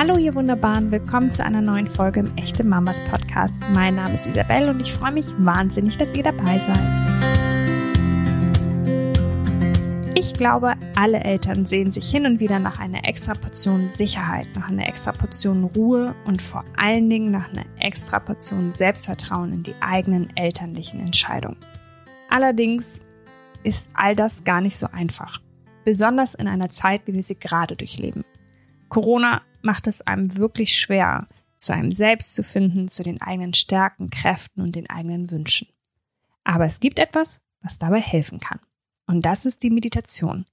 Hallo ihr Wunderbaren, willkommen zu einer neuen Folge im Echte Mamas Podcast. Mein Name ist Isabelle und ich freue mich wahnsinnig, dass ihr dabei seid. Ich glaube, alle Eltern sehen sich hin und wieder nach einer extra Portion Sicherheit, nach einer extra Portion Ruhe und vor allen Dingen nach einer extra Portion Selbstvertrauen in die eigenen elterlichen Entscheidungen. Allerdings ist all das gar nicht so einfach. Besonders in einer Zeit, wie wir sie gerade durchleben. Corona macht es einem wirklich schwer, zu einem selbst zu finden, zu den eigenen Stärken, Kräften und den eigenen Wünschen. Aber es gibt etwas, was dabei helfen kann. Und das ist die Meditation.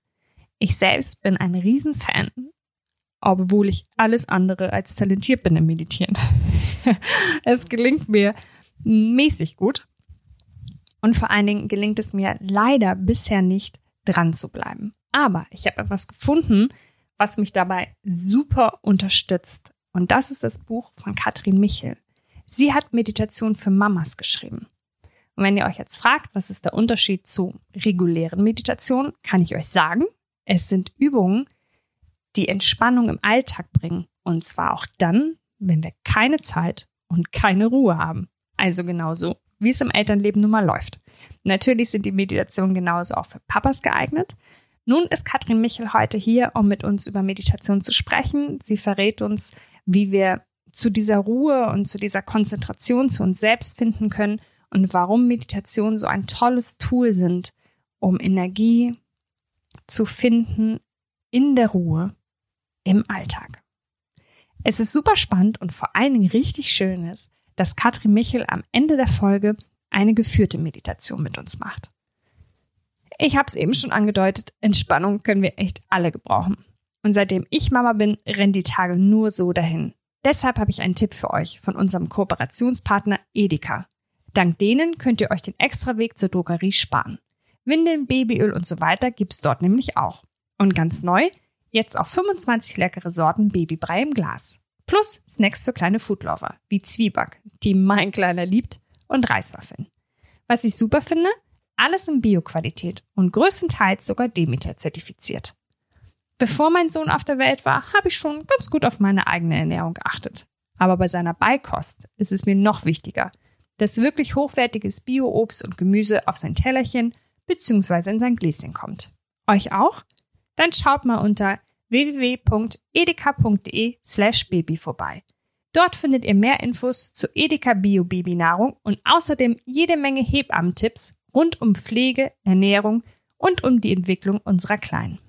Ich selbst bin ein Riesenfan, obwohl ich alles andere als talentiert bin im Meditieren. es gelingt mir mäßig gut. Und vor allen Dingen gelingt es mir leider bisher nicht, dran zu bleiben. Aber ich habe etwas gefunden, was mich dabei super unterstützt. Und das ist das Buch von Katrin Michel. Sie hat Meditation für Mamas geschrieben. Und wenn ihr euch jetzt fragt, was ist der Unterschied zu regulären Meditationen, kann ich euch sagen, es sind Übungen, die Entspannung im Alltag bringen. Und zwar auch dann, wenn wir keine Zeit und keine Ruhe haben. Also genauso, wie es im Elternleben nun mal läuft. Natürlich sind die Meditationen genauso auch für Papas geeignet. Nun ist Katrin Michel heute hier, um mit uns über Meditation zu sprechen. Sie verrät uns, wie wir zu dieser Ruhe und zu dieser Konzentration zu uns selbst finden können und warum Meditation so ein tolles Tool sind, um Energie zu finden in der Ruhe im Alltag. Es ist super spannend und vor allen Dingen richtig schön ist, dass Katrin Michel am Ende der Folge eine geführte Meditation mit uns macht. Ich habe es eben schon angedeutet, Entspannung können wir echt alle gebrauchen. Und seitdem ich Mama bin, rennen die Tage nur so dahin. Deshalb habe ich einen Tipp für euch von unserem Kooperationspartner Edeka. Dank denen könnt ihr euch den Extraweg zur Drogerie sparen. Windeln, Babyöl und so weiter gibt's dort nämlich auch. Und ganz neu, jetzt auch 25 leckere Sorten Babybrei im Glas. Plus Snacks für kleine Foodlover, wie Zwieback, die mein Kleiner liebt, und Reiswaffeln. Was ich super finde, alles in Bioqualität und größtenteils sogar Demeter zertifiziert. Bevor mein Sohn auf der Welt war, habe ich schon ganz gut auf meine eigene Ernährung geachtet. Aber bei seiner Beikost ist es mir noch wichtiger, dass wirklich hochwertiges Bio-Obst und Gemüse auf sein Tellerchen bzw. in sein Gläschen kommt. Euch auch? Dann schaut mal unter www.edeka.de slash baby vorbei. Dort findet ihr mehr Infos zu Edeka Bio Babynahrung und außerdem jede Menge Hebammentipps rund um Pflege, Ernährung und um die Entwicklung unserer Kleinen.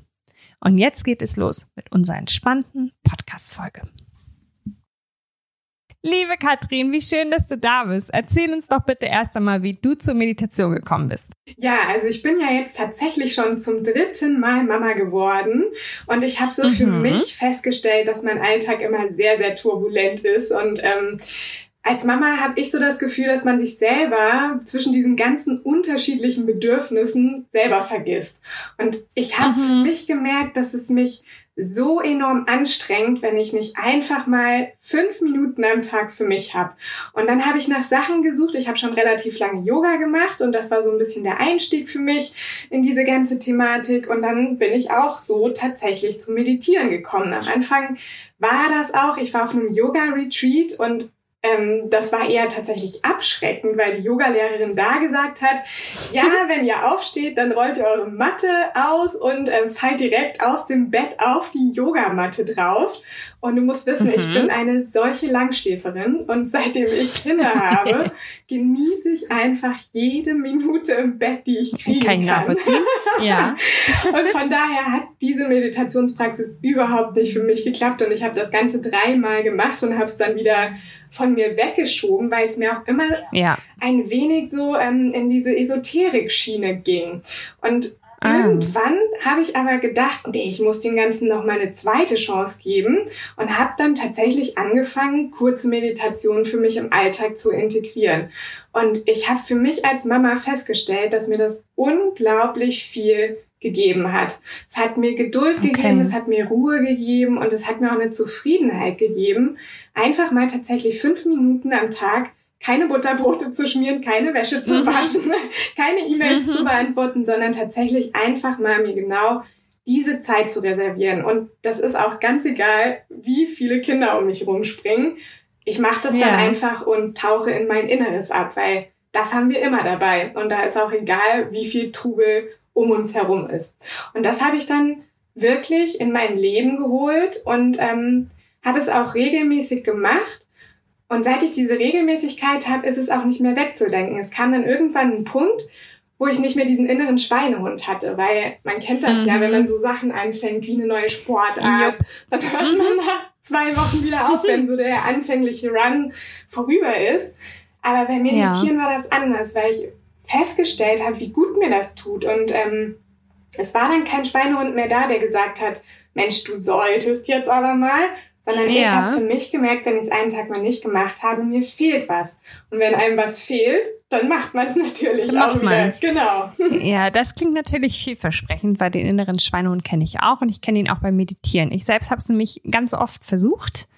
Und jetzt geht es los mit unserer entspannten Podcast-Folge. Liebe Katrin, wie schön, dass du da bist. Erzähl uns doch bitte erst einmal, wie du zur Meditation gekommen bist. Ja, also ich bin ja jetzt tatsächlich schon zum dritten Mal Mama geworden und ich habe so mhm. für mich festgestellt, dass mein Alltag immer sehr, sehr turbulent ist und ähm, als Mama habe ich so das Gefühl, dass man sich selber zwischen diesen ganzen unterschiedlichen Bedürfnissen selber vergisst. Und ich habe mhm. für mich gemerkt, dass es mich so enorm anstrengend, wenn ich nicht einfach mal fünf Minuten am Tag für mich habe. Und dann habe ich nach Sachen gesucht. Ich habe schon relativ lange Yoga gemacht und das war so ein bisschen der Einstieg für mich in diese ganze Thematik. Und dann bin ich auch so tatsächlich zum Meditieren gekommen. Am Anfang war das auch. Ich war auf einem Yoga-Retreat und ähm, das war eher tatsächlich abschreckend, weil die Yogalehrerin da gesagt hat, ja, wenn ihr aufsteht, dann rollt ihr eure Matte aus und ähm, fallt direkt aus dem Bett auf die Yogamatte drauf. Und du musst wissen, mhm. ich bin eine solche Langschläferin und seitdem ich Kinder habe, genieße ich einfach jede Minute im Bett, die ich kriegen kann. Kann nachvollziehen. ja. und von daher hat diese Meditationspraxis überhaupt nicht für mich geklappt und ich habe das Ganze dreimal gemacht und habe es dann wieder von mir weggeschoben, weil es mir auch immer ja. ein wenig so ähm, in diese Esoterik-Schiene ging. Und Ah. Irgendwann habe ich aber gedacht, nee, ich muss dem Ganzen noch mal eine zweite Chance geben und habe dann tatsächlich angefangen, kurze Meditationen für mich im Alltag zu integrieren. Und ich habe für mich als Mama festgestellt, dass mir das unglaublich viel gegeben hat. Es hat mir Geduld okay. gegeben, es hat mir Ruhe gegeben und es hat mir auch eine Zufriedenheit gegeben, einfach mal tatsächlich fünf Minuten am Tag keine Butterbrote zu schmieren, keine Wäsche zu mhm. waschen, keine E-Mails mhm. zu beantworten, sondern tatsächlich einfach mal mir genau diese Zeit zu reservieren. Und das ist auch ganz egal, wie viele Kinder um mich rumspringen. Ich mache das ja. dann einfach und tauche in mein Inneres ab, weil das haben wir immer dabei. Und da ist auch egal, wie viel Trubel um uns herum ist. Und das habe ich dann wirklich in mein Leben geholt und ähm, habe es auch regelmäßig gemacht. Und seit ich diese Regelmäßigkeit habe, ist es auch nicht mehr wegzudenken. Es kam dann irgendwann ein Punkt, wo ich nicht mehr diesen inneren Schweinehund hatte, weil man kennt das mhm. ja, wenn man so Sachen anfängt wie eine neue Sportart, yep. dann hört man nach zwei Wochen wieder auf, wenn so der anfängliche Run vorüber ist. Aber bei Meditieren ja. war das anders, weil ich festgestellt habe, wie gut mir das tut. Und ähm, es war dann kein Schweinehund mehr da, der gesagt hat, Mensch, du solltest jetzt aber mal, sondern ja. ich habe für mich gemerkt, wenn ich es einen Tag mal nicht gemacht habe, mir fehlt was. Und wenn einem was fehlt, dann macht man es natürlich dann auch wieder. Man's. Genau. Ja, das klingt natürlich vielversprechend, weil den inneren Schweinehund kenne ich auch und ich kenne ihn auch beim Meditieren. Ich selbst habe es nämlich ganz oft versucht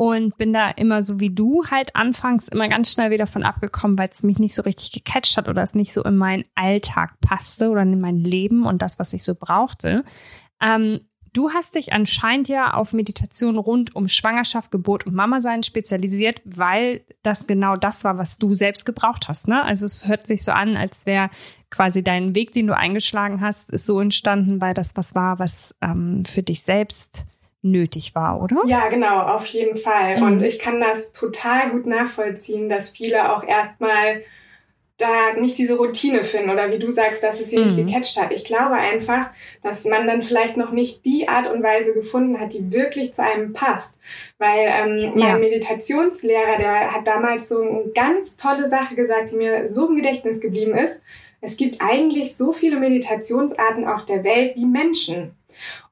und bin da immer so wie du halt anfangs immer ganz schnell wieder von abgekommen, weil es mich nicht so richtig gecatcht hat oder es nicht so in meinen Alltag passte oder in mein Leben und das, was ich so brauchte. Ähm, Du hast dich anscheinend ja auf Meditation rund um Schwangerschaft, Geburt und Mama sein spezialisiert, weil das genau das war, was du selbst gebraucht hast. Ne? Also es hört sich so an, als wäre quasi dein Weg, den du eingeschlagen hast, ist so entstanden, weil das was war, was ähm, für dich selbst nötig war, oder? Ja, genau, auf jeden Fall. Mhm. Und ich kann das total gut nachvollziehen, dass viele auch erstmal da nicht diese Routine finden oder wie du sagst, dass es sie mhm. nicht gecatcht hat. Ich glaube einfach, dass man dann vielleicht noch nicht die Art und Weise gefunden hat, die wirklich zu einem passt. Weil ähm, ja. mein Meditationslehrer, der hat damals so eine ganz tolle Sache gesagt, die mir so im Gedächtnis geblieben ist. Es gibt eigentlich so viele Meditationsarten auf der Welt wie Menschen.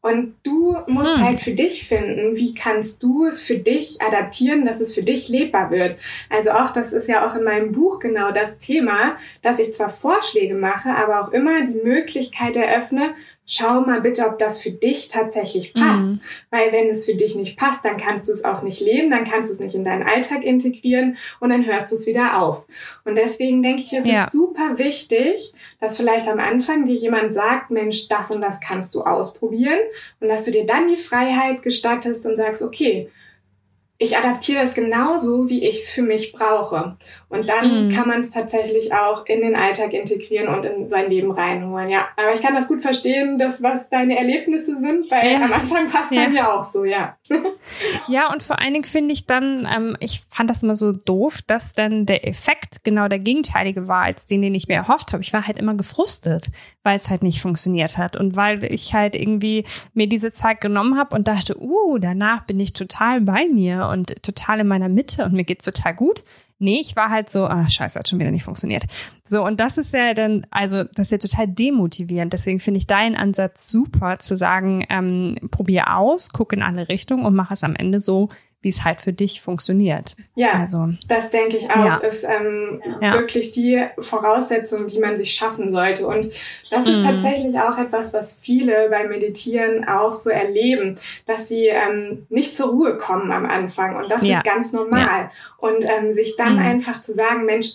Und du musst hm. halt für dich finden, wie kannst du es für dich adaptieren, dass es für dich lebbar wird. Also auch, das ist ja auch in meinem Buch genau das Thema, dass ich zwar Vorschläge mache, aber auch immer die Möglichkeit eröffne, schau mal bitte, ob das für dich tatsächlich passt. Mhm. Weil wenn es für dich nicht passt, dann kannst du es auch nicht leben, dann kannst du es nicht in deinen Alltag integrieren und dann hörst du es wieder auf. Und deswegen denke ich, es ja. ist super wichtig, dass vielleicht am Anfang dir jemand sagt, Mensch, das und das kannst du ausprobieren und dass du dir dann die Freiheit gestattest und sagst, okay, ich adaptiere das genauso, wie ich es für mich brauche. Und dann mm. kann man es tatsächlich auch in den Alltag integrieren und in sein Leben reinholen. Ja, aber ich kann das gut verstehen, dass was deine Erlebnisse sind, weil ja. am Anfang passt ja. dann ja auch so, ja. ja, und vor allen Dingen finde ich dann, ähm, ich fand das immer so doof, dass dann der Effekt genau der gegenteilige war, als den, den ich mir erhofft habe. Ich war halt immer gefrustet, weil es halt nicht funktioniert hat und weil ich halt irgendwie mir diese Zeit genommen habe und dachte, uh, danach bin ich total bei mir und total in meiner Mitte und mir geht's total gut. Nee, ich war halt so, ah, scheiße, hat schon wieder nicht funktioniert. So, und das ist ja dann, also, das ist ja total demotivierend. Deswegen finde ich deinen Ansatz super, zu sagen, ähm, probier aus, guck in alle Richtungen und mach es am Ende so, wie es halt für dich funktioniert. Ja, also, das denke ich auch, ja. ist ähm, ja. wirklich die Voraussetzung, die man sich schaffen sollte. Und das ist mhm. tatsächlich auch etwas, was viele beim Meditieren auch so erleben, dass sie ähm, nicht zur Ruhe kommen am Anfang. Und das ja. ist ganz normal. Und ähm, sich dann mhm. einfach zu sagen, Mensch,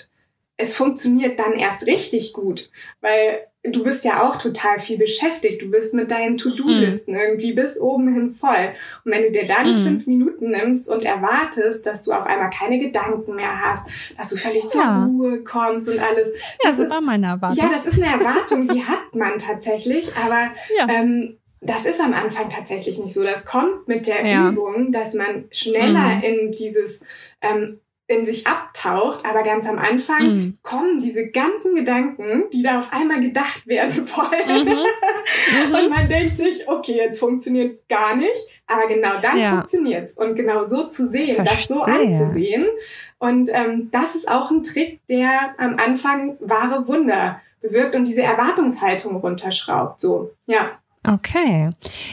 es funktioniert dann erst richtig gut, weil du bist ja auch total viel beschäftigt. Du bist mit deinen To-Do-Listen mm. irgendwie bis oben hin voll. Und wenn du dir dann mm. fünf Minuten nimmst und erwartest, dass du auf einmal keine Gedanken mehr hast, dass du völlig ja. zur Ruhe kommst und alles. Ja, das, das war meine Erwartung. Ja, das ist eine Erwartung, die hat man tatsächlich, aber ja. ähm, das ist am Anfang tatsächlich nicht so. Das kommt mit der ja. Übung, dass man schneller mm. in dieses ähm, in sich abtaucht, aber ganz am Anfang mm. kommen diese ganzen Gedanken, die da auf einmal gedacht werden wollen. Mhm. Mhm. Und man denkt sich, okay, jetzt funktioniert es gar nicht, aber genau dann ja. funktioniert es. Und genau so zu sehen, Verstehe. das so anzusehen. Und ähm, das ist auch ein Trick, der am Anfang wahre Wunder bewirkt und diese Erwartungshaltung runterschraubt. So, ja. Okay.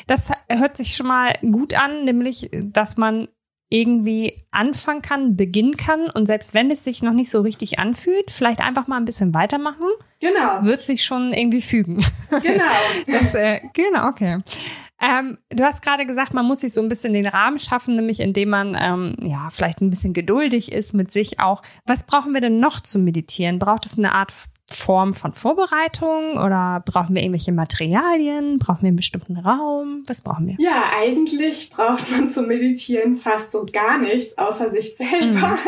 Das hört sich schon mal gut an, nämlich, dass man irgendwie anfangen kann, beginnen kann und selbst wenn es sich noch nicht so richtig anfühlt, vielleicht einfach mal ein bisschen weitermachen. Genau. Wird sich schon irgendwie fügen. Genau. das, äh, genau, okay. Ähm, du hast gerade gesagt, man muss sich so ein bisschen den Rahmen schaffen, nämlich indem man ähm, ja vielleicht ein bisschen geduldig ist mit sich auch. Was brauchen wir denn noch zum Meditieren? Braucht es eine Art Form von Vorbereitung oder brauchen wir irgendwelche Materialien? Brauchen wir einen bestimmten Raum? Was brauchen wir? Ja, eigentlich braucht man zum Meditieren fast so gar nichts außer sich selber.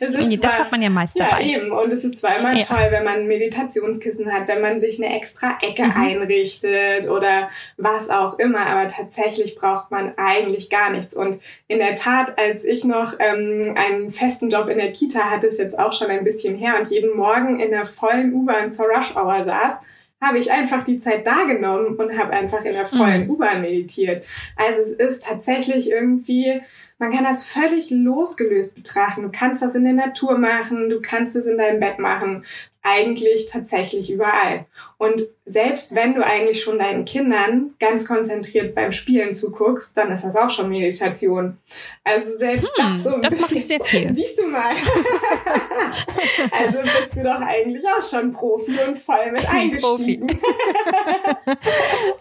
Mhm. Zwar, das hat man ja meist dabei. Ja, eben. Und es ist zwar immer ja. toll, wenn man ein Meditationskissen hat, wenn man sich eine extra Ecke mhm. einrichtet oder was auch immer. Aber tatsächlich braucht man eigentlich gar nichts. Und in der Tat, als ich noch ähm, einen festen Job in der Kita hatte, ist jetzt auch schon ein bisschen her und jeden Morgen in der vollen U-Bahn zur Rush Hour saß, habe ich einfach die Zeit da genommen und habe einfach in der vollen mhm. U-Bahn meditiert. Also es ist tatsächlich irgendwie, man kann das völlig losgelöst betrachten. Du kannst das in der Natur machen, du kannst es in deinem Bett machen eigentlich tatsächlich überall. Und selbst wenn du eigentlich schon deinen Kindern ganz konzentriert beim Spielen zuguckst, dann ist das auch schon Meditation. Also selbst hm, das so. Das mache ich sehr viel. Siehst du mal. also bist du doch eigentlich auch schon Profi und voll mit eingestiegen.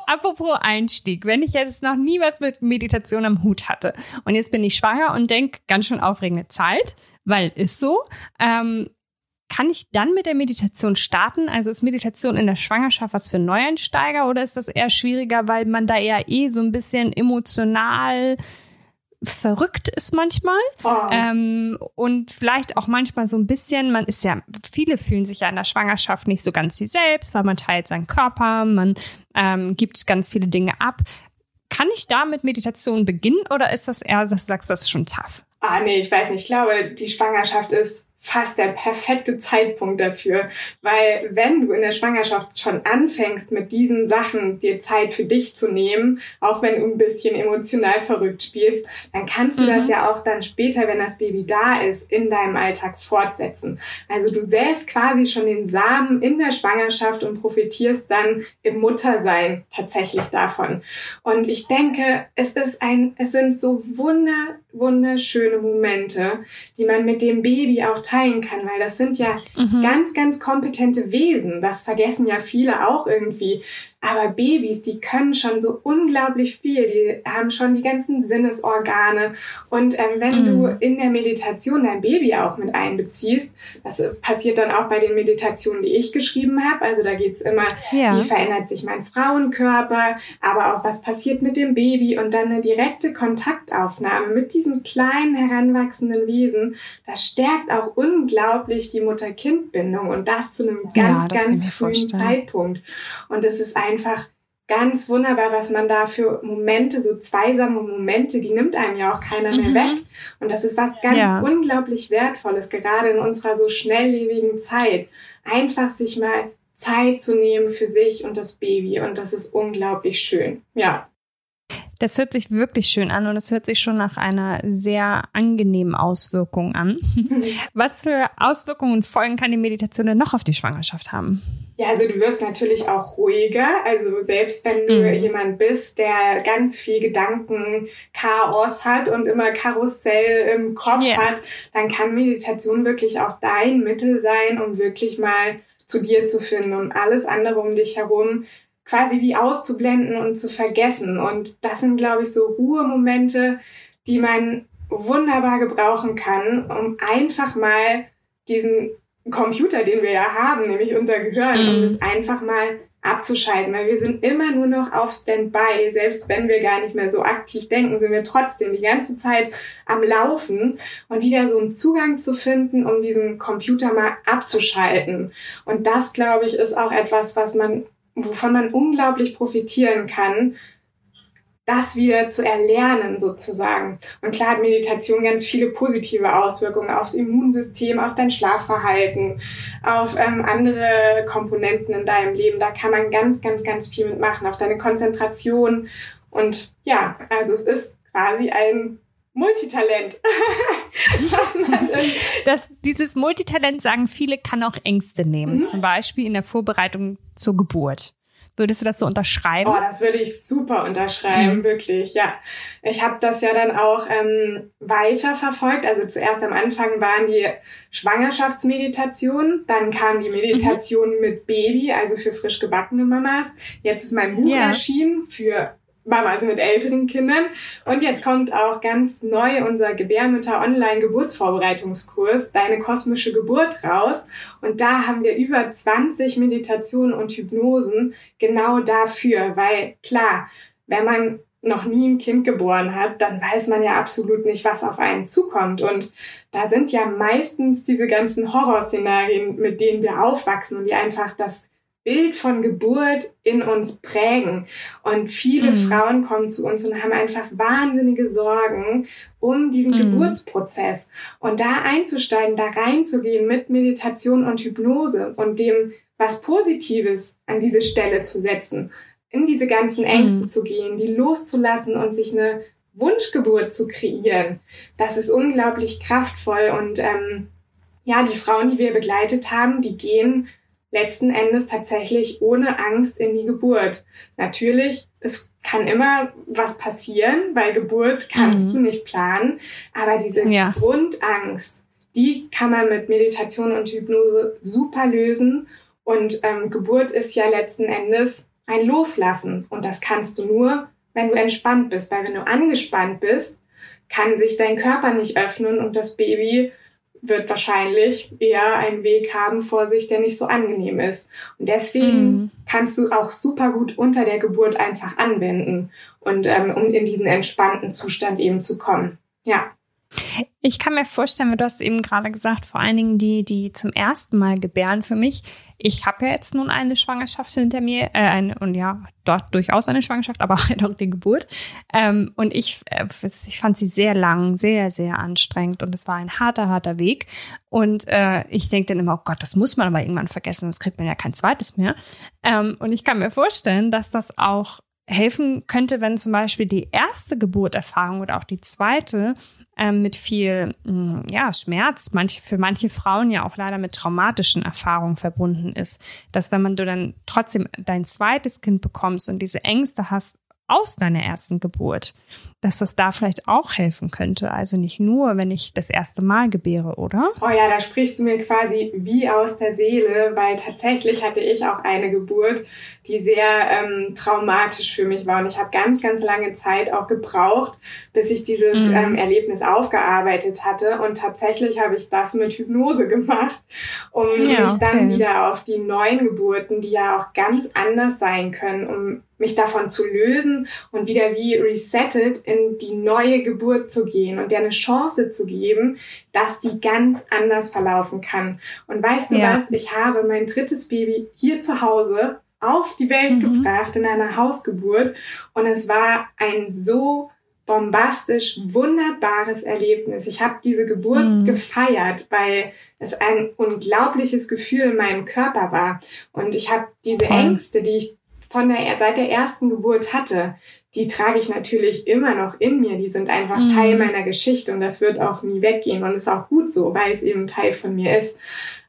Apropos Einstieg, wenn ich jetzt noch nie was mit Meditation am Hut hatte und jetzt bin ich schwanger und denke, ganz schön aufregende Zeit, weil ist so. Ähm, kann ich dann mit der Meditation starten? Also ist Meditation in der Schwangerschaft was für Neueinsteiger oder ist das eher schwieriger, weil man da eher eh so ein bisschen emotional verrückt ist manchmal oh. ähm, und vielleicht auch manchmal so ein bisschen, man ist ja, viele fühlen sich ja in der Schwangerschaft nicht so ganz sie selbst, weil man teilt seinen Körper, man ähm, gibt ganz viele Dinge ab. Kann ich da mit Meditation beginnen oder ist das eher, dass du sagst, das ist schon tough? Ah, nee, ich weiß nicht. Ich glaube, die Schwangerschaft ist fast der perfekte Zeitpunkt dafür, weil wenn du in der Schwangerschaft schon anfängst mit diesen Sachen, dir Zeit für dich zu nehmen, auch wenn du ein bisschen emotional verrückt spielst, dann kannst du mhm. das ja auch dann später, wenn das Baby da ist, in deinem Alltag fortsetzen. Also du säst quasi schon den Samen in der Schwangerschaft und profitierst dann im Muttersein tatsächlich davon. Und ich denke, es ist ein, es sind so wunder, wunderschöne Momente, die man mit dem Baby auch teilen kann, weil das sind ja mhm. ganz, ganz kompetente Wesen. Das vergessen ja viele auch irgendwie. Aber Babys, die können schon so unglaublich viel. Die haben schon die ganzen Sinnesorgane. Und ähm, wenn mm. du in der Meditation dein Baby auch mit einbeziehst, das passiert dann auch bei den Meditationen, die ich geschrieben habe. Also da geht's immer, ja. wie verändert sich mein Frauenkörper, aber auch was passiert mit dem Baby und dann eine direkte Kontaktaufnahme mit diesem kleinen heranwachsenden Wesen. Das stärkt auch unglaublich die Mutter-Kind-Bindung und das zu einem ganz, ja, ganz frühen Zeitpunkt. Und es ist einfach ganz wunderbar, was man da für Momente, so zweisame Momente, die nimmt einem ja auch keiner mehr mhm. weg. Und das ist was ganz ja. unglaublich Wertvolles, gerade in unserer so schnelllebigen Zeit. Einfach sich mal Zeit zu nehmen für sich und das Baby. Und das ist unglaublich schön. Ja. Das hört sich wirklich schön an und es hört sich schon nach einer sehr angenehmen Auswirkung an. Was für Auswirkungen und Folgen kann die Meditation denn noch auf die Schwangerschaft haben? Ja, also du wirst natürlich auch ruhiger. Also selbst wenn du mhm. jemand bist, der ganz viel Gedankenchaos hat und immer Karussell im Kopf yeah. hat, dann kann Meditation wirklich auch dein Mittel sein, um wirklich mal zu dir zu finden und alles andere um dich herum quasi wie auszublenden und zu vergessen. Und das sind, glaube ich, so Ruhemomente, die man wunderbar gebrauchen kann, um einfach mal diesen Computer, den wir ja haben, nämlich unser Gehirn, mhm. um es einfach mal abzuschalten, weil wir sind immer nur noch auf Standby. Selbst wenn wir gar nicht mehr so aktiv denken, sind wir trotzdem die ganze Zeit am Laufen und wieder so einen Zugang zu finden, um diesen Computer mal abzuschalten. Und das, glaube ich, ist auch etwas, was man wovon man unglaublich profitieren kann, das wieder zu erlernen sozusagen. Und klar hat Meditation ganz viele positive Auswirkungen aufs Immunsystem, auf dein Schlafverhalten, auf ähm, andere Komponenten in deinem Leben. Da kann man ganz, ganz, ganz viel mitmachen, auf deine Konzentration. Und ja, also es ist quasi ein Multitalent. das, dieses Multitalent, sagen viele, kann auch Ängste nehmen. Mhm. Zum Beispiel in der Vorbereitung zur Geburt. Würdest du das so unterschreiben? Oh, das würde ich super unterschreiben, mhm. wirklich, ja. Ich habe das ja dann auch ähm, weiter verfolgt. Also zuerst am Anfang waren die Schwangerschaftsmeditationen, dann kam die Meditation mhm. mit Baby, also für frisch gebackene Mamas. Jetzt ist mein Buch yeah. erschienen für Mamas mit älteren Kindern. Und jetzt kommt auch ganz neu unser Gebärmutter-Online-Geburtsvorbereitungskurs, Deine kosmische Geburt raus. Und da haben wir über 20 Meditationen und Hypnosen genau dafür, weil klar, wenn man noch nie ein Kind geboren hat, dann weiß man ja absolut nicht, was auf einen zukommt. Und da sind ja meistens diese ganzen Horrorszenarien, mit denen wir aufwachsen und die einfach das Bild von Geburt in uns prägen. Und viele mhm. Frauen kommen zu uns und haben einfach wahnsinnige Sorgen um diesen mhm. Geburtsprozess. Und da einzusteigen, da reinzugehen mit Meditation und Hypnose und dem was Positives an diese Stelle zu setzen, in diese ganzen Ängste mhm. zu gehen, die loszulassen und sich eine Wunschgeburt zu kreieren, das ist unglaublich kraftvoll. Und ähm, ja, die Frauen, die wir begleitet haben, die gehen letzten Endes tatsächlich ohne Angst in die Geburt. Natürlich, es kann immer was passieren, weil Geburt kannst mhm. du nicht planen, aber diese ja. Grundangst, die kann man mit Meditation und Hypnose super lösen. Und ähm, Geburt ist ja letzten Endes ein Loslassen. Und das kannst du nur, wenn du entspannt bist. Weil wenn du angespannt bist, kann sich dein Körper nicht öffnen und das Baby wird wahrscheinlich eher einen Weg haben vor sich, der nicht so angenehm ist. Und deswegen mhm. kannst du auch super gut unter der Geburt einfach anwenden und ähm, um in diesen entspannten Zustand eben zu kommen. Ja. Ich kann mir vorstellen, du hast eben gerade gesagt, vor allen Dingen die, die zum ersten Mal gebären für mich. Ich habe ja jetzt nun eine Schwangerschaft hinter mir, äh, eine, und ja, dort durchaus eine Schwangerschaft, aber auch halt die Geburt. Ähm, und ich, äh, ich fand sie sehr lang, sehr, sehr anstrengend und es war ein harter, harter Weg. Und äh, ich denke dann immer, oh Gott, das muss man aber irgendwann vergessen, sonst kriegt man ja kein zweites mehr. Ähm, und ich kann mir vorstellen, dass das auch helfen könnte, wenn zum Beispiel die erste Geburterfahrung oder auch die zweite ähm, mit viel mm, ja, Schmerz, manche, für manche Frauen ja auch leider mit traumatischen Erfahrungen verbunden ist. Dass wenn man du dann trotzdem dein zweites Kind bekommst und diese Ängste hast aus deiner ersten Geburt, dass das da vielleicht auch helfen könnte. Also nicht nur, wenn ich das erste Mal gebäre, oder? Oh ja, da sprichst du mir quasi wie aus der Seele, weil tatsächlich hatte ich auch eine Geburt, die sehr ähm, traumatisch für mich war. Und ich habe ganz, ganz lange Zeit auch gebraucht, bis ich dieses mhm. ähm, Erlebnis aufgearbeitet hatte. Und tatsächlich habe ich das mit Hypnose gemacht, um ja, mich dann okay. wieder auf die neuen Geburten, die ja auch ganz anders sein können, um mich davon zu lösen und wieder wie resettet in die neue Geburt zu gehen und dir eine Chance zu geben, dass die ganz anders verlaufen kann. Und weißt du ja. was? Ich habe mein drittes Baby hier zu Hause auf die Welt mhm. gebracht in einer Hausgeburt und es war ein so bombastisch wunderbares Erlebnis. Ich habe diese Geburt mhm. gefeiert, weil es ein unglaubliches Gefühl in meinem Körper war und ich habe diese Ängste, die ich von der, seit der ersten Geburt hatte, die trage ich natürlich immer noch in mir. Die sind einfach mhm. Teil meiner Geschichte und das wird auch nie weggehen und ist auch gut so, weil es eben Teil von mir ist.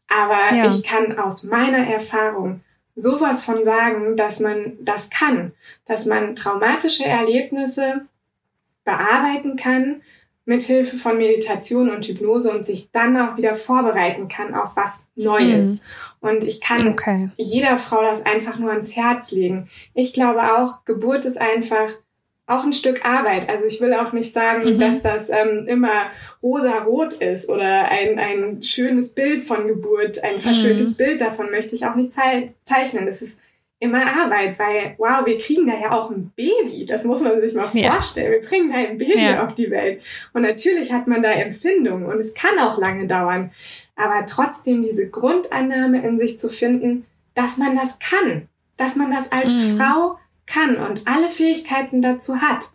Aber ja. ich kann aus meiner Erfahrung sowas von sagen, dass man das kann, dass man traumatische Erlebnisse bearbeiten kann, mithilfe von Meditation und Hypnose und sich dann auch wieder vorbereiten kann auf was Neues. Mhm. Und ich kann okay. jeder Frau das einfach nur ans Herz legen. Ich glaube auch, Geburt ist einfach auch ein Stück Arbeit. Also ich will auch nicht sagen, mhm. dass das ähm, immer rosa-rot ist oder ein, ein schönes Bild von Geburt, ein verschöntes mhm. Bild davon möchte ich auch nicht zeichnen. Es ist immer Arbeit, weil, wow, wir kriegen da ja auch ein Baby. Das muss man sich mal ja. vorstellen. Wir bringen da ein Baby ja. auf die Welt. Und natürlich hat man da Empfindungen und es kann auch lange dauern. Aber trotzdem diese Grundannahme in sich zu finden, dass man das kann, dass man das als mhm. Frau kann und alle Fähigkeiten dazu hat.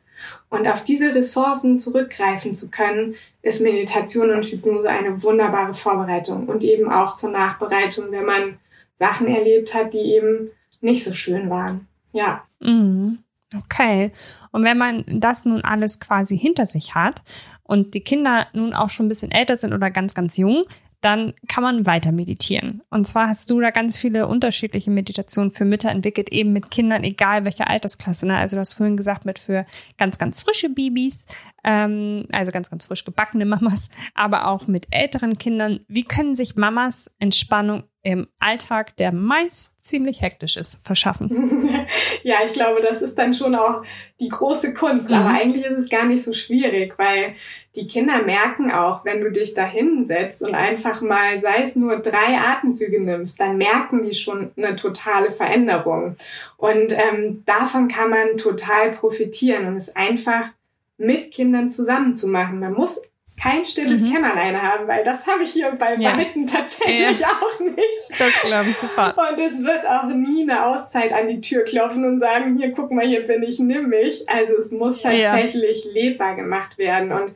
Und auf diese Ressourcen zurückgreifen zu können, ist Meditation und Hypnose eine wunderbare Vorbereitung und eben auch zur Nachbereitung, wenn man Sachen erlebt hat, die eben nicht so schön waren. Ja. Mhm. Okay. Und wenn man das nun alles quasi hinter sich hat und die Kinder nun auch schon ein bisschen älter sind oder ganz, ganz jung, dann kann man weiter meditieren. Und zwar hast du da ganz viele unterschiedliche Meditationen für Mütter entwickelt, eben mit Kindern, egal welche Altersklasse. Ne? Also du hast vorhin gesagt, mit für ganz, ganz frische Babys, ähm, also ganz, ganz frisch gebackene Mamas, aber auch mit älteren Kindern. Wie können sich Mamas Entspannung im Alltag, der meist ziemlich hektisch ist, verschaffen. ja, ich glaube, das ist dann schon auch die große Kunst. Mhm. Aber eigentlich ist es gar nicht so schwierig, weil die Kinder merken auch, wenn du dich da hinsetzt und einfach mal, sei es nur drei Atemzüge nimmst, dann merken die schon eine totale Veränderung. Und ähm, davon kann man total profitieren und es einfach mit Kindern zusammen zu machen. Man muss kein stilles mhm. Kämmerlein haben, weil das habe ich hier bei ja. Weitem tatsächlich ja. auch nicht. Das glaube ich sofort. Und es wird auch nie eine Auszeit an die Tür klopfen und sagen, hier, guck mal, hier bin ich, nimm mich. Also es muss tatsächlich ja. lebbar gemacht werden. Und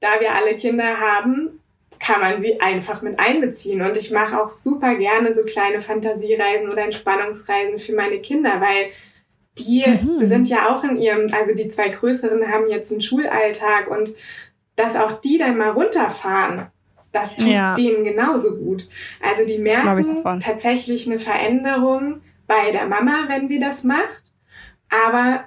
da wir alle Kinder haben, kann man sie einfach mit einbeziehen. Und ich mache auch super gerne so kleine Fantasiereisen oder Entspannungsreisen für meine Kinder, weil die mhm. sind ja auch in ihrem, also die zwei größeren haben jetzt einen Schulalltag und dass auch die dann mal runterfahren, das tut ja. denen genauso gut. Also die merken tatsächlich eine Veränderung bei der Mama, wenn sie das macht, aber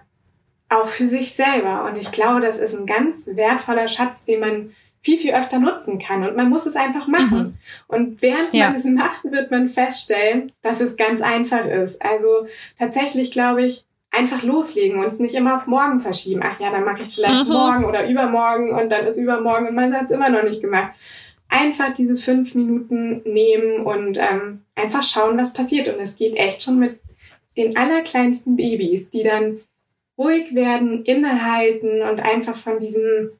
auch für sich selber. Und ich glaube, das ist ein ganz wertvoller Schatz, den man viel, viel öfter nutzen kann. Und man muss es einfach machen. Mhm. Und während ja. man es macht, wird man feststellen, dass es ganz einfach ist. Also tatsächlich glaube ich, einfach loslegen und es nicht immer auf morgen verschieben. Ach ja, dann mache ich es vielleicht mhm. morgen oder übermorgen und dann ist übermorgen und man hat es immer noch nicht gemacht. Einfach diese fünf Minuten nehmen und ähm, einfach schauen, was passiert. Und es geht echt schon mit den allerkleinsten Babys, die dann ruhig werden, innehalten und einfach von diesem,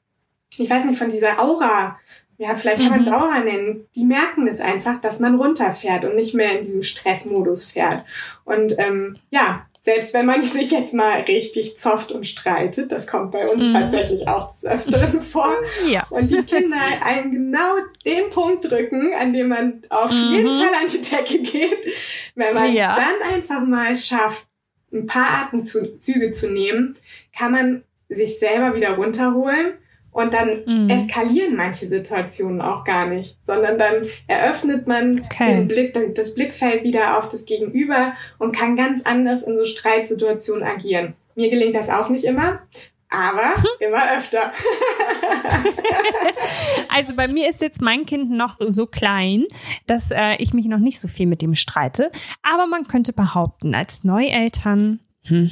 ich weiß nicht, von dieser Aura, ja, vielleicht kann man es mhm. Aura nennen, die merken es einfach, dass man runterfährt und nicht mehr in diesem Stressmodus fährt. Und ähm, ja, selbst wenn man sich jetzt mal richtig zofft und streitet, das kommt bei uns mhm. tatsächlich auch des Öfteren vor. Ja. Und die Kinder einen genau den Punkt drücken, an dem man auf mhm. jeden Fall an die Decke geht. Wenn man ja. dann einfach mal schafft, ein paar Atemzüge zu nehmen, kann man sich selber wieder runterholen und dann mhm. eskalieren manche Situationen auch gar nicht, sondern dann eröffnet man okay. den Blick, das Blickfeld wieder auf das Gegenüber und kann ganz anders in so Streitsituationen agieren. Mir gelingt das auch nicht immer, aber hm. immer öfter. also bei mir ist jetzt mein Kind noch so klein, dass äh, ich mich noch nicht so viel mit ihm streite. Aber man könnte behaupten, als Neueltern hm,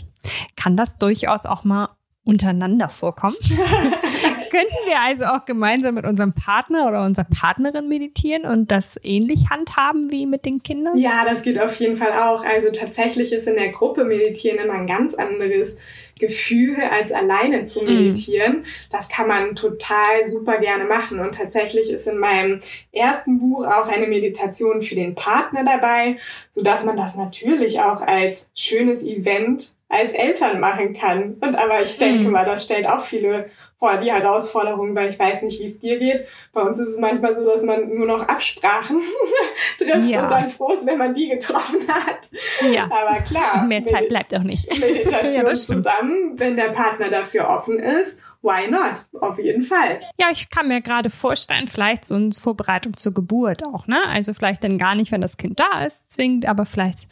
kann das durchaus auch mal untereinander vorkommen. Könnten wir also auch gemeinsam mit unserem Partner oder unserer Partnerin meditieren und das ähnlich handhaben wie mit den Kindern? Ja, das geht auf jeden Fall auch. Also tatsächlich ist in der Gruppe meditieren immer ein ganz anderes Gefühl, als alleine zu mhm. meditieren. Mm. Das kann man total super gerne machen. Und tatsächlich ist in meinem ersten Buch auch eine Meditation für den Partner dabei, so dass man das natürlich auch als schönes Event als Eltern machen kann. Und aber ich denke mm. mal, das stellt auch viele vor die Herausforderung, weil ich weiß nicht, wie es dir geht. Bei uns ist es manchmal so, dass man nur noch Absprachen trifft ja. und dann froh ist, wenn man die getroffen hat. Ja. Aber klar. Mehr Zeit bleibt auch nicht. Meditation ja, zusammen, wenn der Partner dafür offen ist why not? Auf jeden Fall. Ja, ich kann mir gerade vorstellen, vielleicht so eine Vorbereitung zur Geburt auch, ne? Also vielleicht dann gar nicht, wenn das Kind da ist, zwingend, aber vielleicht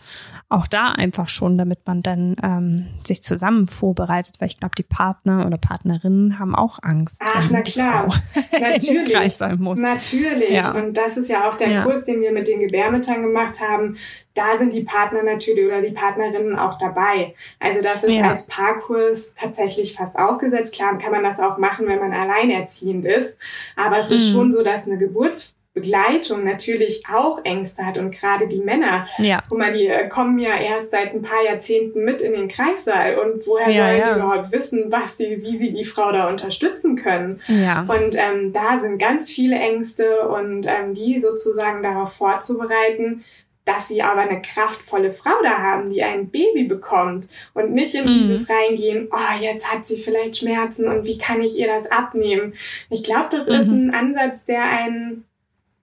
auch da einfach schon, damit man dann ähm, sich zusammen vorbereitet, weil ich glaube, die Partner oder Partnerinnen haben auch Angst. Ach, na klar. Natürlich. sein muss. Natürlich. Ja. Und das ist ja auch der ja. Kurs, den wir mit den Gebärmüttern gemacht haben, da sind die Partner natürlich oder die Partnerinnen auch dabei. Also das ist ja. als Paarkurs tatsächlich fast aufgesetzt. Klar kann man das auch machen, wenn man alleinerziehend ist. Aber es ist mhm. schon so, dass eine Geburtsbegleitung natürlich auch Ängste hat und gerade die Männer. Ja. Guck mal, die äh, kommen ja erst seit ein paar Jahrzehnten mit in den Kreissaal und woher ja, sollen ja. die überhaupt wissen, was sie, wie sie die Frau da unterstützen können? Ja. Und ähm, da sind ganz viele Ängste und ähm, die sozusagen darauf vorzubereiten, dass sie aber eine kraftvolle Frau da haben, die ein Baby bekommt und nicht in mhm. dieses reingehen, oh, jetzt hat sie vielleicht Schmerzen und wie kann ich ihr das abnehmen? Ich glaube, das mhm. ist ein Ansatz, der einen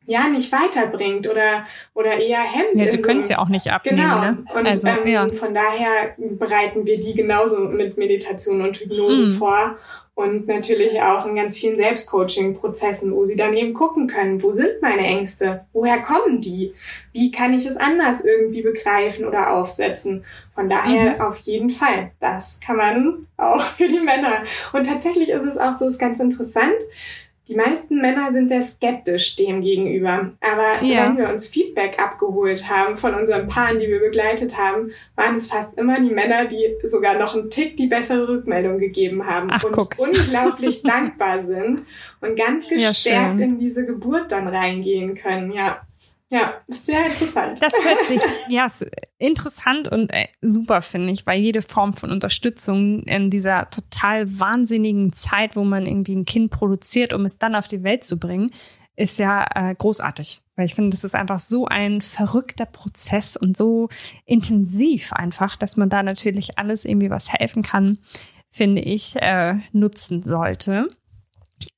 ja nicht weiterbringt oder oder eher hemmt. Ja, sie können es ja auch nicht abnehmen. Genau. Ne? Und also, ähm, ja. von daher bereiten wir die genauso mit Meditation und Hypnose mhm. vor und natürlich auch in ganz vielen Selbstcoaching-Prozessen, wo sie dann eben gucken können, wo sind meine Ängste? Woher kommen die? Wie kann ich es anders irgendwie begreifen oder aufsetzen? Von daher mhm. auf jeden Fall. Das kann man auch für die Männer. Und tatsächlich ist es auch so, ist ganz interessant. Die meisten Männer sind sehr skeptisch dem gegenüber. Aber ja. wenn wir uns Feedback abgeholt haben von unseren Paaren, die wir begleitet haben, waren es fast immer die Männer, die sogar noch einen Tick die bessere Rückmeldung gegeben haben Ach, und guck. unglaublich dankbar sind und ganz gestärkt ja, in diese Geburt dann reingehen können. Ja. Ja, sehr interessant. Das hört sich ja interessant und äh, super finde ich, weil jede Form von Unterstützung in dieser total wahnsinnigen Zeit, wo man irgendwie ein Kind produziert, um es dann auf die Welt zu bringen, ist ja äh, großartig. Weil ich finde, das ist einfach so ein verrückter Prozess und so intensiv einfach, dass man da natürlich alles irgendwie was helfen kann, finde ich, äh, nutzen sollte.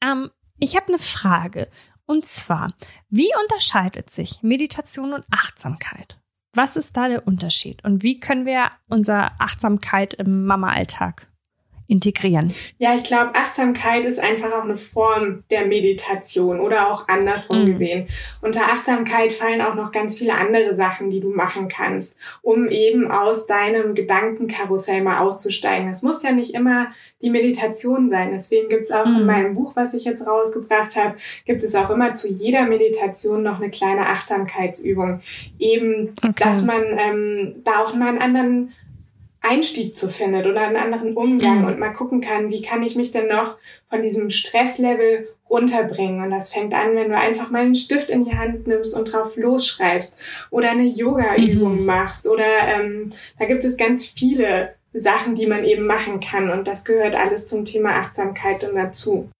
Ähm, ich habe eine Frage. Und zwar, wie unterscheidet sich Meditation und Achtsamkeit? Was ist da der Unterschied? Und wie können wir unsere Achtsamkeit im Mama-Alltag integrieren? Ja, ich glaube, Achtsamkeit ist einfach auch eine Form der Meditation oder auch andersrum mhm. gesehen. Unter Achtsamkeit fallen auch noch ganz viele andere Sachen, die du machen kannst, um eben aus deinem Gedankenkarussell mal auszusteigen. Es muss ja nicht immer die Meditation sein. Deswegen gibt es auch mhm. in meinem Buch, was ich jetzt rausgebracht habe, gibt es auch immer zu jeder Meditation noch eine kleine Achtsamkeitsübung. Eben, okay. dass man ähm, da auch mal einen anderen Einstieg zu findet oder einen anderen Umgang mhm. und mal gucken kann, wie kann ich mich denn noch von diesem Stresslevel runterbringen. Und das fängt an, wenn du einfach mal einen Stift in die Hand nimmst und drauf losschreibst oder eine Yoga-Übung mhm. machst oder ähm, da gibt es ganz viele Sachen, die man eben machen kann und das gehört alles zum Thema Achtsamkeit und dazu.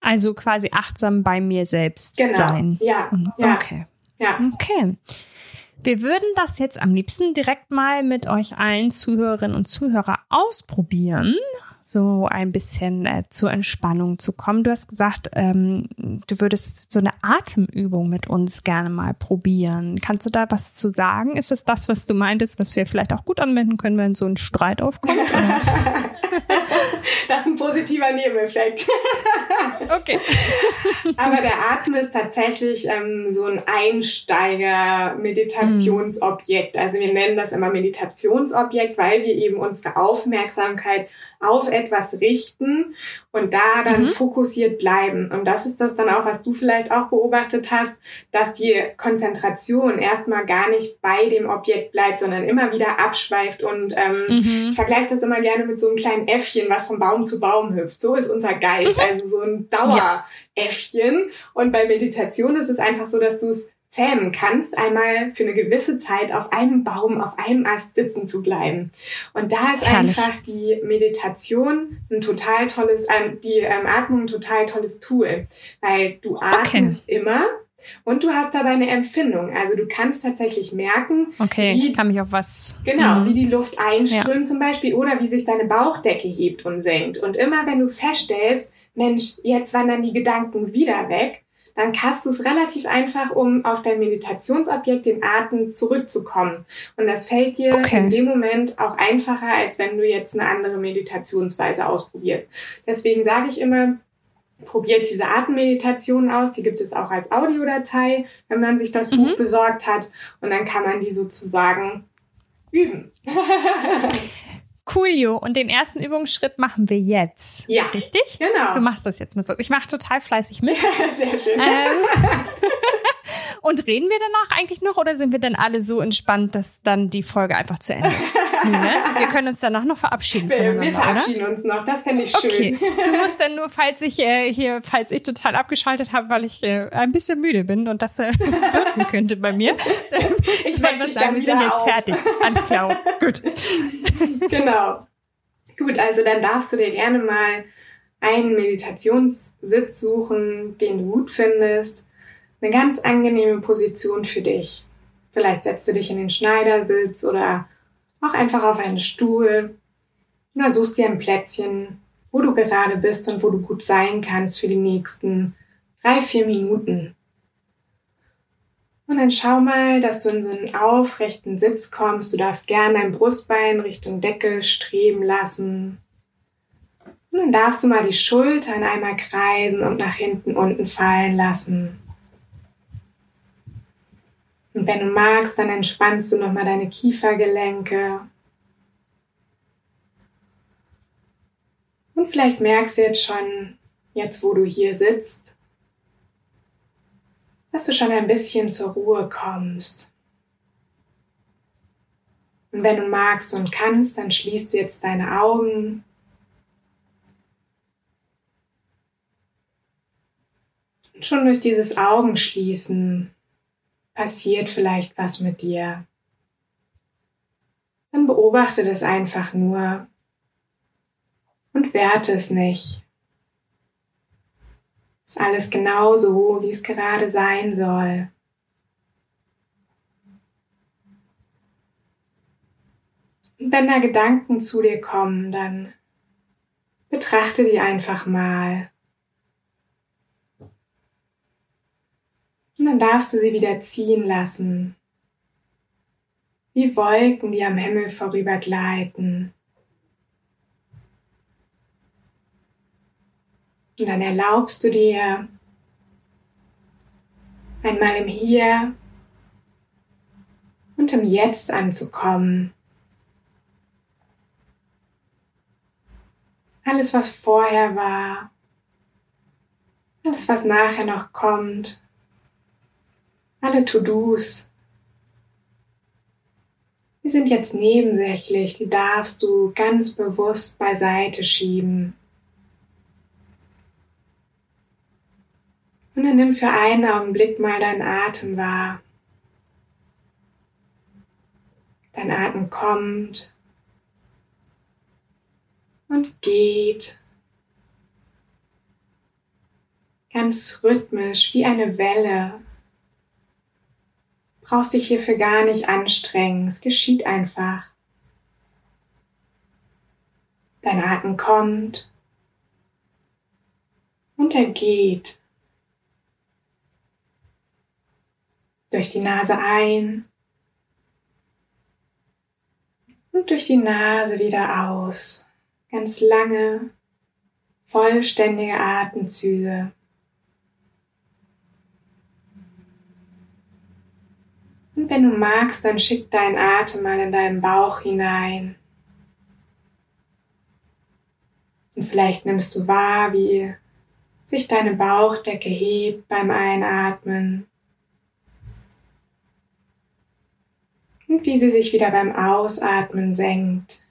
Also quasi achtsam bei mir selbst genau. sein. Ja. Okay. Ja. Okay. Wir würden das jetzt am liebsten direkt mal mit euch allen Zuhörerinnen und Zuhörern ausprobieren, so ein bisschen äh, zur Entspannung zu kommen. Du hast gesagt, ähm, du würdest so eine Atemübung mit uns gerne mal probieren. Kannst du da was zu sagen? Ist es das, was du meintest, was wir vielleicht auch gut anwenden können, wenn so ein Streit aufkommt? das ist ein positiver Nebeneffekt. okay. Aber der Atem ist tatsächlich ähm, so ein Einsteiger-Meditationsobjekt. Also wir nennen das immer Meditationsobjekt, weil wir eben unsere Aufmerksamkeit auf etwas richten und da dann mhm. fokussiert bleiben. Und das ist das dann auch, was du vielleicht auch beobachtet hast, dass die Konzentration erstmal gar nicht bei dem Objekt bleibt, sondern immer wieder abschweift. Und ähm, mhm. ich vergleiche das immer gerne mit so einem kleinen Äffchen, was von Baum zu Baum hüpft. So ist unser Geist, mhm. also so ein Daueräffchen. Und bei Meditation ist es einfach so, dass du es zähmen kannst, einmal für eine gewisse Zeit auf einem Baum, auf einem Ast sitzen zu bleiben. Und da ist Herrlich. einfach die Meditation ein total tolles, die ähm, Atmung ein total tolles Tool, weil du atmest okay. immer und du hast dabei eine Empfindung. Also du kannst tatsächlich merken, okay, wie, ich kann mich auf was. Genau, mhm. wie die Luft einströmt ja. zum Beispiel oder wie sich deine Bauchdecke hebt und senkt. Und immer wenn du feststellst, Mensch, jetzt wandern die Gedanken wieder weg, dann kannst du es relativ einfach, um auf dein Meditationsobjekt, den Atem, zurückzukommen. Und das fällt dir okay. in dem Moment auch einfacher, als wenn du jetzt eine andere Meditationsweise ausprobierst. Deswegen sage ich immer, probiert diese Atemmeditation aus. Die gibt es auch als Audiodatei, wenn man sich das mhm. Buch besorgt hat. Und dann kann man die sozusagen üben. Coolio. Und den ersten Übungsschritt machen wir jetzt. Ja. Richtig? Genau. Du machst das jetzt mit so. Ich mache total fleißig mit. Sehr schön. Ähm, und reden wir danach eigentlich noch oder sind wir dann alle so entspannt, dass dann die Folge einfach zu Ende ist? ne? Wir können uns danach noch verabschieden. Wir, wir verabschieden oder? uns noch. Das fände ich schön. Okay. Du musst dann nur, falls ich äh, hier, falls ich total abgeschaltet habe, weil ich äh, ein bisschen müde bin und das äh, wirken könnte bei mir, ich was sagen. Wir sind jetzt auf. fertig. Alles klar. Gut. Genau. Gut, also dann darfst du dir gerne mal einen Meditationssitz suchen, den du gut findest eine ganz angenehme Position für dich. Vielleicht setzt du dich in den Schneidersitz oder auch einfach auf einen Stuhl oder suchst dir ein Plätzchen, wo du gerade bist und wo du gut sein kannst für die nächsten drei, vier Minuten. Und dann schau mal, dass du in so einen aufrechten Sitz kommst. Du darfst gerne dein Brustbein Richtung Decke streben lassen. Und dann darfst du mal die Schultern einmal kreisen und nach hinten unten fallen lassen. Und wenn du magst, dann entspannst du nochmal deine Kiefergelenke. Und vielleicht merkst du jetzt schon, jetzt wo du hier sitzt, dass du schon ein bisschen zur Ruhe kommst. Und wenn du magst und kannst, dann schließt du jetzt deine Augen. Und schon durch dieses Augenschließen passiert vielleicht was mit dir. Dann beobachte das einfach nur und werte es nicht. Ist alles genau so, wie es gerade sein soll. Und wenn da Gedanken zu dir kommen, dann betrachte die einfach mal. Dann darfst du sie wieder ziehen lassen. Wie Wolken, die am Himmel vorübergleiten. Und dann erlaubst du dir, einmal im Hier und im Jetzt anzukommen. Alles, was vorher war, alles, was nachher noch kommt, alle To-Dos, die sind jetzt nebensächlich, die darfst du ganz bewusst beiseite schieben. Und dann nimm für einen Augenblick mal deinen Atem wahr. Dein Atem kommt und geht. Ganz rhythmisch wie eine Welle. Brauchst dich hierfür gar nicht anstrengen. Es geschieht einfach. Dein Atem kommt und er geht. Durch die Nase ein und durch die Nase wieder aus. Ganz lange, vollständige Atemzüge. Und wenn du magst, dann schick deinen Atem mal in deinen Bauch hinein. Und vielleicht nimmst du wahr, wie sich deine Bauchdecke hebt beim Einatmen und wie sie sich wieder beim Ausatmen senkt.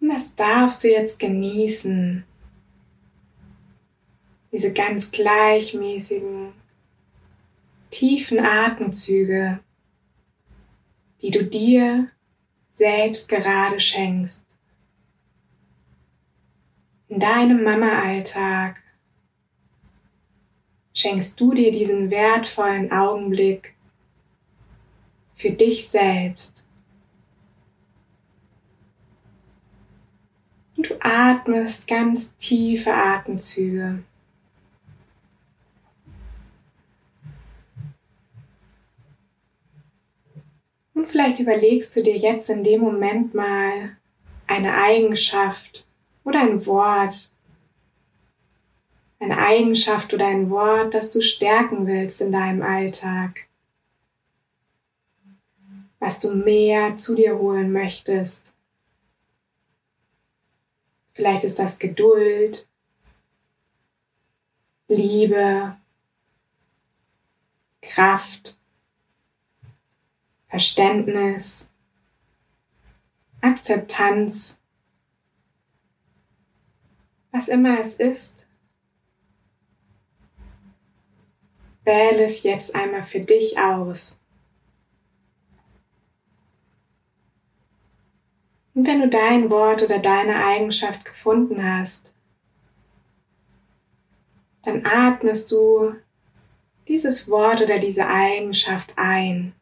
Und das darfst du jetzt genießen. Diese ganz gleichmäßigen, tiefen Atemzüge, die du dir selbst gerade schenkst. In deinem Mama-Alltag schenkst du dir diesen wertvollen Augenblick für dich selbst. Und du atmest ganz tiefe Atemzüge. Und vielleicht überlegst du dir jetzt in dem Moment mal eine Eigenschaft oder ein Wort, eine Eigenschaft oder ein Wort, das du stärken willst in deinem Alltag. Was du mehr zu dir holen möchtest. Vielleicht ist das Geduld, Liebe, Kraft, Verständnis, Akzeptanz, was immer es ist. Wähle es jetzt einmal für dich aus. Und wenn du dein Wort oder deine Eigenschaft gefunden hast, dann atmest du dieses Wort oder diese Eigenschaft ein.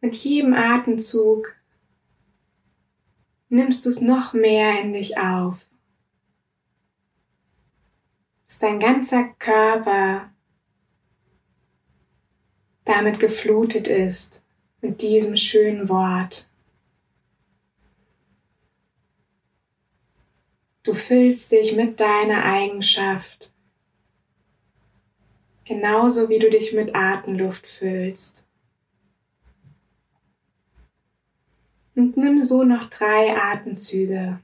Mit jedem Atemzug nimmst du es noch mehr in dich auf. Dass dein ganzer Körper damit geflutet ist mit diesem schönen Wort. Du füllst dich mit deiner Eigenschaft, genauso wie du dich mit Atemluft füllst. Und nimm so noch drei Atemzüge.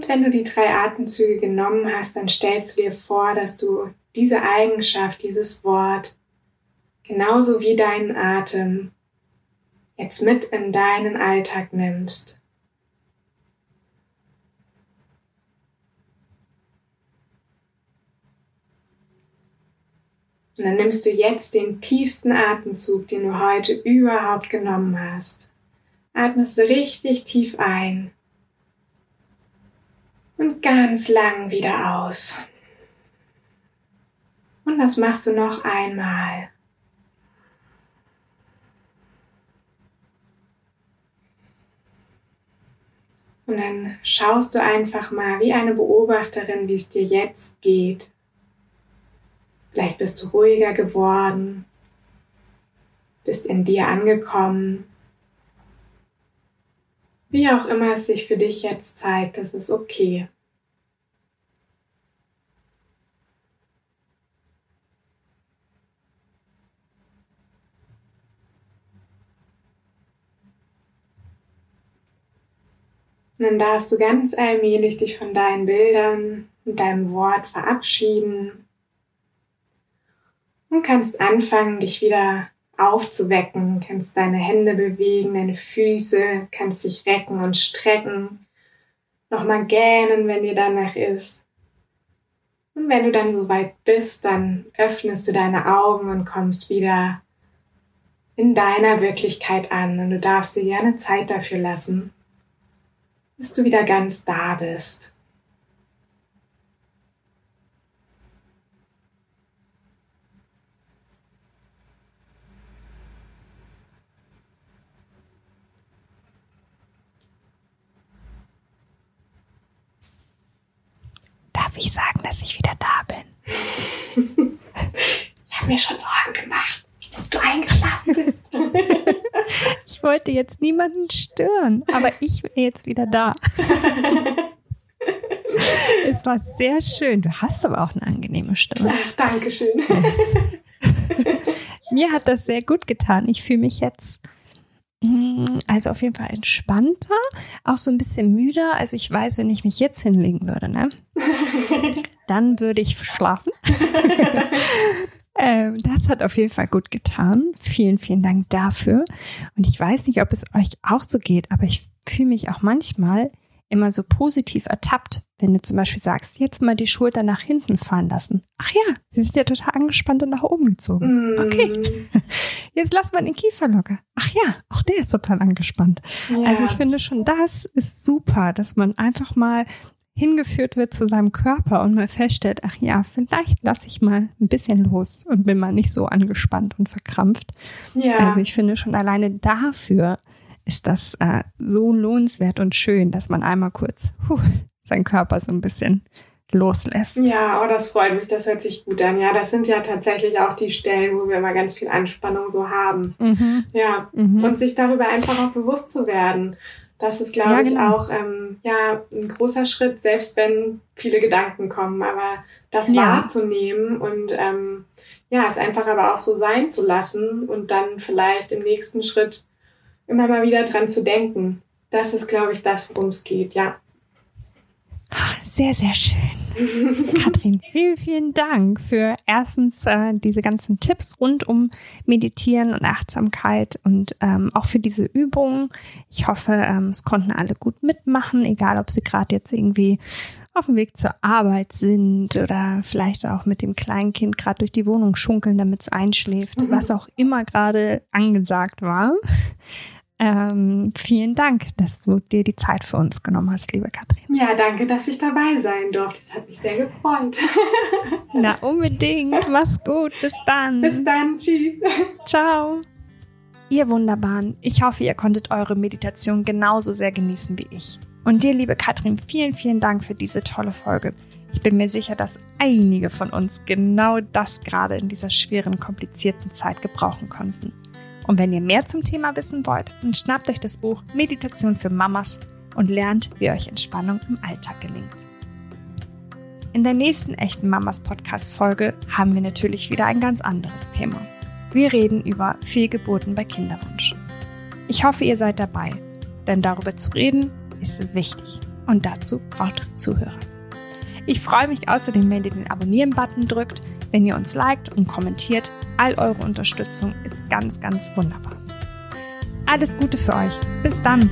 Und wenn du die drei Atemzüge genommen hast, dann stellst du dir vor, dass du diese Eigenschaft, dieses Wort, genauso wie deinen Atem, jetzt mit in deinen Alltag nimmst. Und dann nimmst du jetzt den tiefsten Atemzug, den du heute überhaupt genommen hast. Atmest richtig tief ein und ganz lang wieder aus. Und das machst du noch einmal. Und dann schaust du einfach mal wie eine Beobachterin, wie es dir jetzt geht. Vielleicht bist du ruhiger geworden, bist in dir angekommen. Wie auch immer es sich für dich jetzt zeigt, das ist okay. Dann darfst du ganz allmählich dich von deinen Bildern und deinem Wort verabschieden und kannst anfangen, dich wieder aufzuwecken, kannst deine Hände bewegen, deine Füße, kannst dich recken und strecken, nochmal gähnen, wenn dir danach ist. Und wenn du dann soweit bist, dann öffnest du deine Augen und kommst wieder in deiner Wirklichkeit an und du darfst dir gerne Zeit dafür lassen, bis du wieder ganz da bist. Darf ich sagen, dass ich wieder da bin. ich habe mir schon Sorgen gemacht, dass du eingeschlafen bist. ich wollte jetzt niemanden stören, aber ich bin jetzt wieder da. es war sehr schön. Du hast aber auch eine angenehme Stimme. Ach, Dankeschön. Mir hat das sehr gut getan. Ich fühle mich jetzt also auf jeden Fall entspannter, auch so ein bisschen müder. Also ich weiß, wenn ich mich jetzt hinlegen würde, ne, dann würde ich schlafen. ähm, das hat auf jeden Fall gut getan. Vielen, vielen Dank dafür. Und ich weiß nicht, ob es euch auch so geht, aber ich fühle mich auch manchmal immer so positiv ertappt, wenn du zum Beispiel sagst, jetzt mal die Schulter nach hinten fallen lassen. Ach ja, sie sind ja total angespannt und nach oben gezogen. Mm. Okay, jetzt lass mal den Kiefer locker. Ach ja, auch der ist total angespannt. Ja. Also ich finde schon, das ist super, dass man einfach mal hingeführt wird zu seinem Körper und mal feststellt, ach ja, vielleicht lasse ich mal ein bisschen los und bin mal nicht so angespannt und verkrampft. Ja. Also ich finde schon alleine dafür ist das äh, so lohnenswert und schön, dass man einmal kurz huh, seinen Körper so ein bisschen loslässt. Ja, oh, das freut mich, das hört sich gut an. Ja, das sind ja tatsächlich auch die Stellen, wo wir immer ganz viel Anspannung so haben. Mhm. Ja, mhm. und sich darüber einfach auch bewusst zu werden. Das ist, glaube ja, genau. ich, auch ähm, ja, ein großer Schritt, selbst wenn viele Gedanken kommen, aber das ja. wahrzunehmen und ähm, ja, es einfach aber auch so sein zu lassen und dann vielleicht im nächsten Schritt immer mal wieder dran zu denken. Das ist, glaube ich, das, worum es geht, ja. Sehr, sehr schön. Katrin, vielen, vielen Dank für erstens äh, diese ganzen Tipps rund um Meditieren und Achtsamkeit und ähm, auch für diese Übungen. Ich hoffe, ähm, es konnten alle gut mitmachen, egal ob sie gerade jetzt irgendwie auf dem Weg zur Arbeit sind oder vielleicht auch mit dem kleinen Kind gerade durch die Wohnung schunkeln, damit es einschläft, mhm. was auch immer gerade angesagt war. Ähm, vielen Dank, dass du dir die Zeit für uns genommen hast, liebe Katrin. Ja, danke, dass ich dabei sein durfte. Das hat mich sehr gefreut. Na, unbedingt. Mach's gut. Bis dann. Bis dann. Tschüss. Ciao. Ihr Wunderbaren, ich hoffe, ihr konntet eure Meditation genauso sehr genießen wie ich. Und dir, liebe Katrin, vielen, vielen Dank für diese tolle Folge. Ich bin mir sicher, dass einige von uns genau das gerade in dieser schweren, komplizierten Zeit gebrauchen konnten. Und wenn ihr mehr zum Thema wissen wollt, dann schnappt euch das Buch Meditation für Mamas und lernt, wie euch Entspannung im Alltag gelingt. In der nächsten echten Mamas Podcast Folge haben wir natürlich wieder ein ganz anderes Thema. Wir reden über Fehlgeburten bei Kinderwunsch. Ich hoffe, ihr seid dabei, denn darüber zu reden ist wichtig und dazu braucht es Zuhörer. Ich freue mich außerdem, wenn ihr den Abonnieren-Button drückt, wenn ihr uns liked und kommentiert. All eure Unterstützung ist ganz, ganz wunderbar. Alles Gute für euch. Bis dann.